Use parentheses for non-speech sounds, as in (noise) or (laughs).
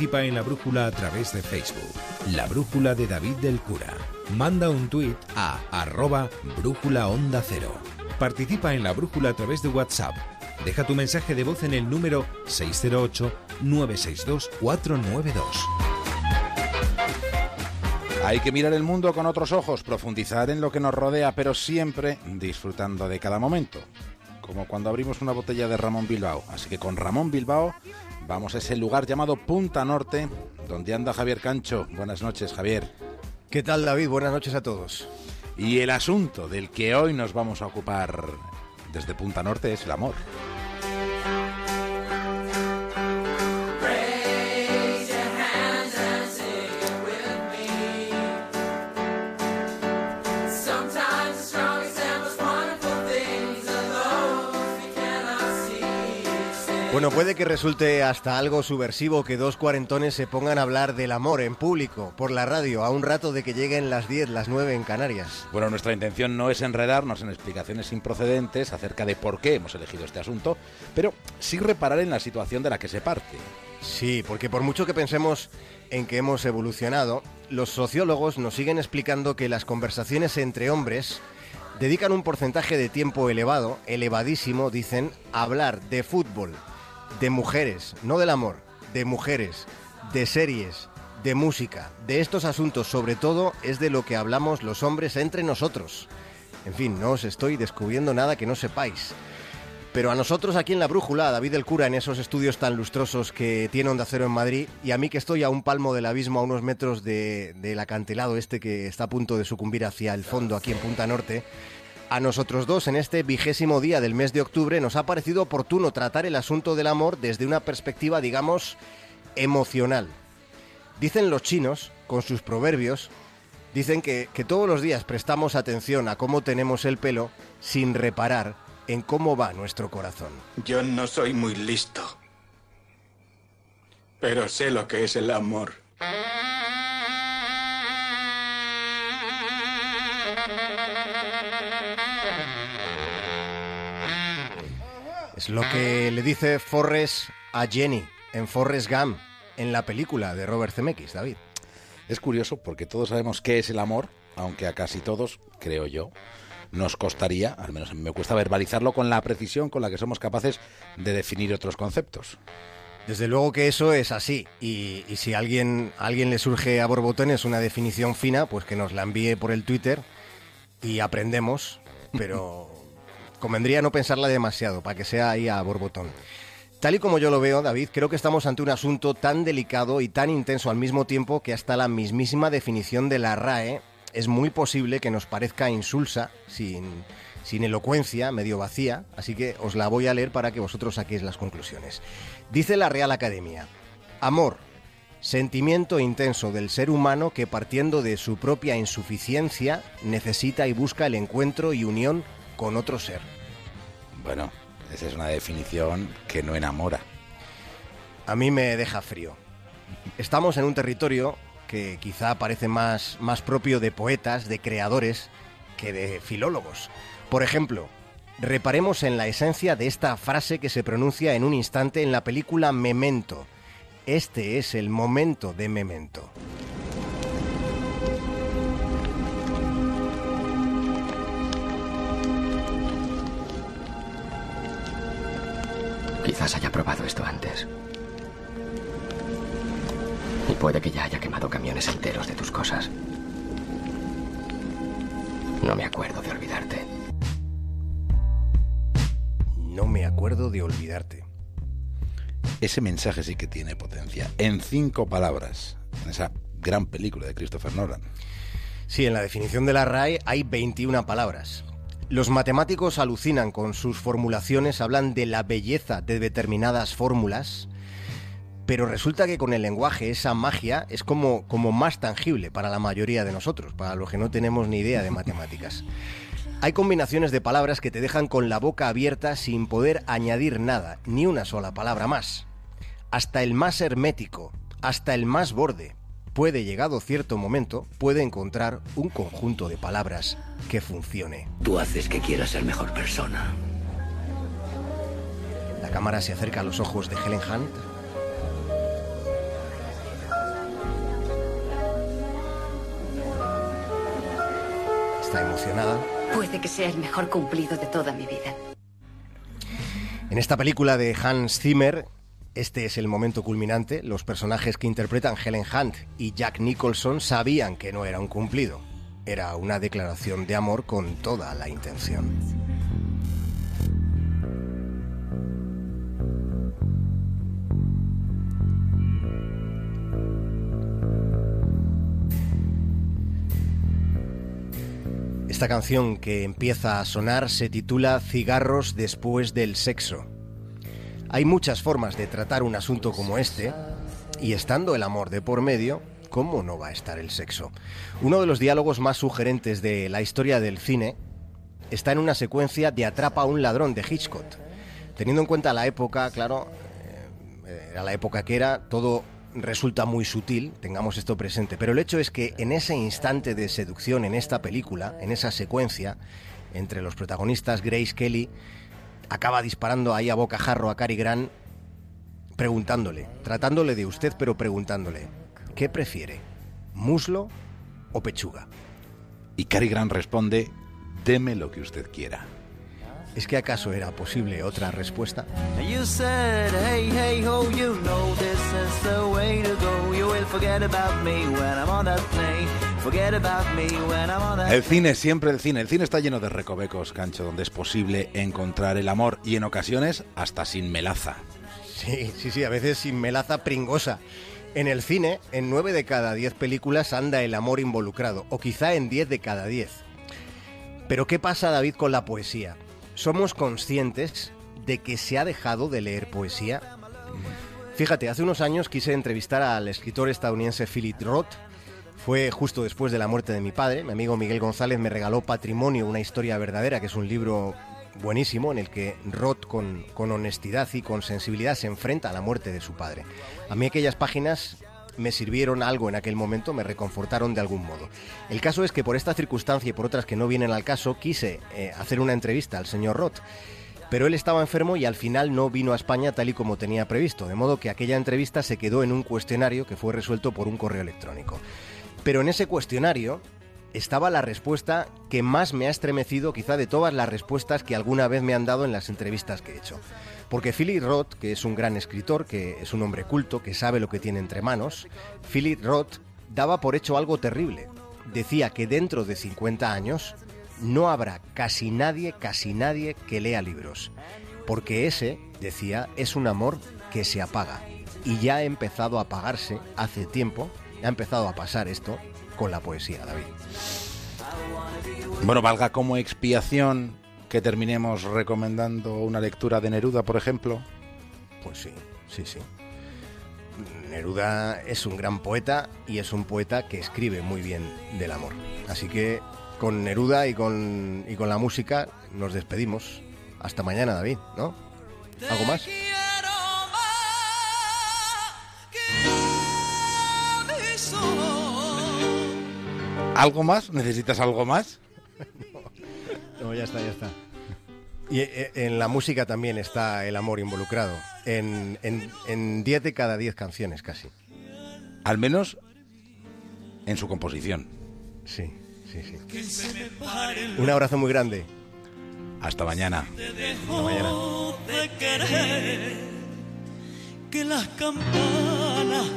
Participa en la brújula a través de Facebook. La brújula de David del Cura. Manda un tuit a arroba brújula onda cero. Participa en la brújula a través de WhatsApp. Deja tu mensaje de voz en el número 608-962-492. Hay que mirar el mundo con otros ojos, profundizar en lo que nos rodea, pero siempre disfrutando de cada momento. Como cuando abrimos una botella de Ramón Bilbao. Así que con Ramón Bilbao Vamos a ese lugar llamado Punta Norte, donde anda Javier Cancho. Buenas noches, Javier. ¿Qué tal, David? Buenas noches a todos. Y el asunto del que hoy nos vamos a ocupar desde Punta Norte es el amor. Bueno, puede que resulte hasta algo subversivo que dos cuarentones se pongan a hablar del amor en público, por la radio, a un rato de que lleguen las 10, las 9 en Canarias. Bueno, nuestra intención no es enredarnos en explicaciones improcedentes acerca de por qué hemos elegido este asunto, pero sí reparar en la situación de la que se parte. Sí, porque por mucho que pensemos en que hemos evolucionado, los sociólogos nos siguen explicando que las conversaciones entre hombres dedican un porcentaje de tiempo elevado, elevadísimo, dicen, a hablar de fútbol, de mujeres, no del amor, de mujeres, de series, de música, de estos asuntos sobre todo es de lo que hablamos los hombres entre nosotros. En fin, no os estoy descubriendo nada que no sepáis. Pero a nosotros aquí en la brújula, a David el cura en esos estudios tan lustrosos que tiene Onda Cero en Madrid, y a mí que estoy a un palmo del abismo, a unos metros del acantilado este que está a punto de sucumbir hacia el fondo aquí en Punta Norte, a nosotros dos, en este vigésimo día del mes de octubre, nos ha parecido oportuno tratar el asunto del amor desde una perspectiva, digamos, emocional. Dicen los chinos, con sus proverbios, dicen que, que todos los días prestamos atención a cómo tenemos el pelo sin reparar en cómo va nuestro corazón. Yo no soy muy listo, pero sé lo que es el amor. Es lo que le dice Forrest a Jenny en Forrest Gump, en la película de Robert Zemeckis, David. Es curioso porque todos sabemos qué es el amor, aunque a casi todos, creo yo, nos costaría, al menos me cuesta verbalizarlo con la precisión con la que somos capaces de definir otros conceptos. Desde luego que eso es así. Y, si a alguien, a alguien le surge a borbotones una definición fina, pues que nos la envíe por el Twitter y aprendemos, pero (laughs) convendría no pensarla demasiado para que sea ahí a borbotón. Tal y como yo lo veo, David, creo que estamos ante un asunto tan delicado y tan intenso al mismo tiempo que hasta la mismísima definición de la RAE es muy posible que nos parezca insulsa, sin, sin elocuencia, medio vacía, así que os la voy a leer para que vosotros saquéis las conclusiones. Dice la Real Academia, amor, sentimiento intenso del ser humano que partiendo de su propia insuficiencia necesita y busca el encuentro y unión con otro ser. Bueno, esa es una definición que no enamora. A mí me deja frío. Estamos en un territorio que quizá parece más, más propio de poetas, de creadores, que de filólogos. Por ejemplo, reparemos en la esencia de esta frase que se pronuncia en un instante en la película Memento. Este es el momento de Memento. Quizás haya probado esto antes. Y puede que ya haya quemado camiones enteros de tus cosas. No me acuerdo de olvidarte. No me acuerdo de olvidarte. Ese mensaje sí que tiene potencia. En cinco palabras, en esa gran película de Christopher Nolan. Sí, en la definición de la RAE hay 21 palabras. Los matemáticos alucinan con sus formulaciones, hablan de la belleza de determinadas fórmulas, pero resulta que con el lenguaje esa magia es como, como más tangible para la mayoría de nosotros, para los que no tenemos ni idea de matemáticas. Hay combinaciones de palabras que te dejan con la boca abierta sin poder añadir nada, ni una sola palabra más. Hasta el más hermético, hasta el más borde, puede, llegado cierto momento, puede encontrar un conjunto de palabras que funcione. Tú haces que quiera ser mejor persona. La cámara se acerca a los ojos de Helen Hunt. Está emocionada. Puede que sea el mejor cumplido de toda mi vida. En esta película de Hans Zimmer, este es el momento culminante. Los personajes que interpretan Helen Hunt y Jack Nicholson sabían que no era un cumplido. Era una declaración de amor con toda la intención. Esta canción que empieza a sonar se titula Cigarros después del sexo. Hay muchas formas de tratar un asunto como este, y estando el amor de por medio, ¿cómo no va a estar el sexo? Uno de los diálogos más sugerentes de la historia del cine está en una secuencia de Atrapa a un ladrón de Hitchcock. Teniendo en cuenta la época, claro, eh, era la época que era, todo resulta muy sutil, tengamos esto presente, pero el hecho es que en ese instante de seducción en esta película, en esa secuencia, entre los protagonistas Grace Kelly, acaba disparando ahí a bocajarro a Cary Grant, preguntándole, tratándole de usted, pero preguntándole, ¿qué prefiere? ¿Muslo o pechuga? Y Cary Grant responde, deme lo que usted quiera. ¿Es que acaso era posible otra respuesta? El cine, siempre el cine. El cine está lleno de recovecos, Cancho, donde es posible encontrar el amor y en ocasiones hasta sin melaza. Sí, sí, sí, a veces sin melaza pringosa. En el cine, en nueve de cada diez películas anda el amor involucrado, o quizá en diez de cada diez. Pero ¿qué pasa, David, con la poesía? ¿Somos conscientes de que se ha dejado de leer poesía? Fíjate, hace unos años quise entrevistar al escritor estadounidense Philip Roth. Fue justo después de la muerte de mi padre. Mi amigo Miguel González me regaló Patrimonio, una historia verdadera, que es un libro buenísimo en el que Roth con, con honestidad y con sensibilidad se enfrenta a la muerte de su padre. A mí aquellas páginas me sirvieron algo en aquel momento, me reconfortaron de algún modo. El caso es que por esta circunstancia y por otras que no vienen al caso, quise eh, hacer una entrevista al señor Roth. Pero él estaba enfermo y al final no vino a España tal y como tenía previsto, de modo que aquella entrevista se quedó en un cuestionario que fue resuelto por un correo electrónico. Pero en ese cuestionario estaba la respuesta que más me ha estremecido quizá de todas las respuestas que alguna vez me han dado en las entrevistas que he hecho. Porque Philip Roth, que es un gran escritor, que es un hombre culto, que sabe lo que tiene entre manos, Philip Roth daba por hecho algo terrible. Decía que dentro de 50 años no habrá casi nadie, casi nadie que lea libros. Porque ese, decía, es un amor que se apaga. Y ya ha empezado a apagarse hace tiempo, ha empezado a pasar esto con la poesía, David. Bueno, valga como expiación que terminemos recomendando una lectura de Neruda, por ejemplo. Pues sí, sí, sí. Neruda es un gran poeta y es un poeta que escribe muy bien del amor. Así que con Neruda y con, y con la música nos despedimos. Hasta mañana, David, ¿no? ¿Algo más? ¿Algo más? ¿Necesitas algo más? (laughs) no, ya está, ya está. Y eh, en la música también está el amor involucrado. En 10 en, de cada 10 canciones casi. Al menos en su composición. Sí, sí, sí. Un abrazo muy grande. Hasta mañana. Hasta mañana. que las campanas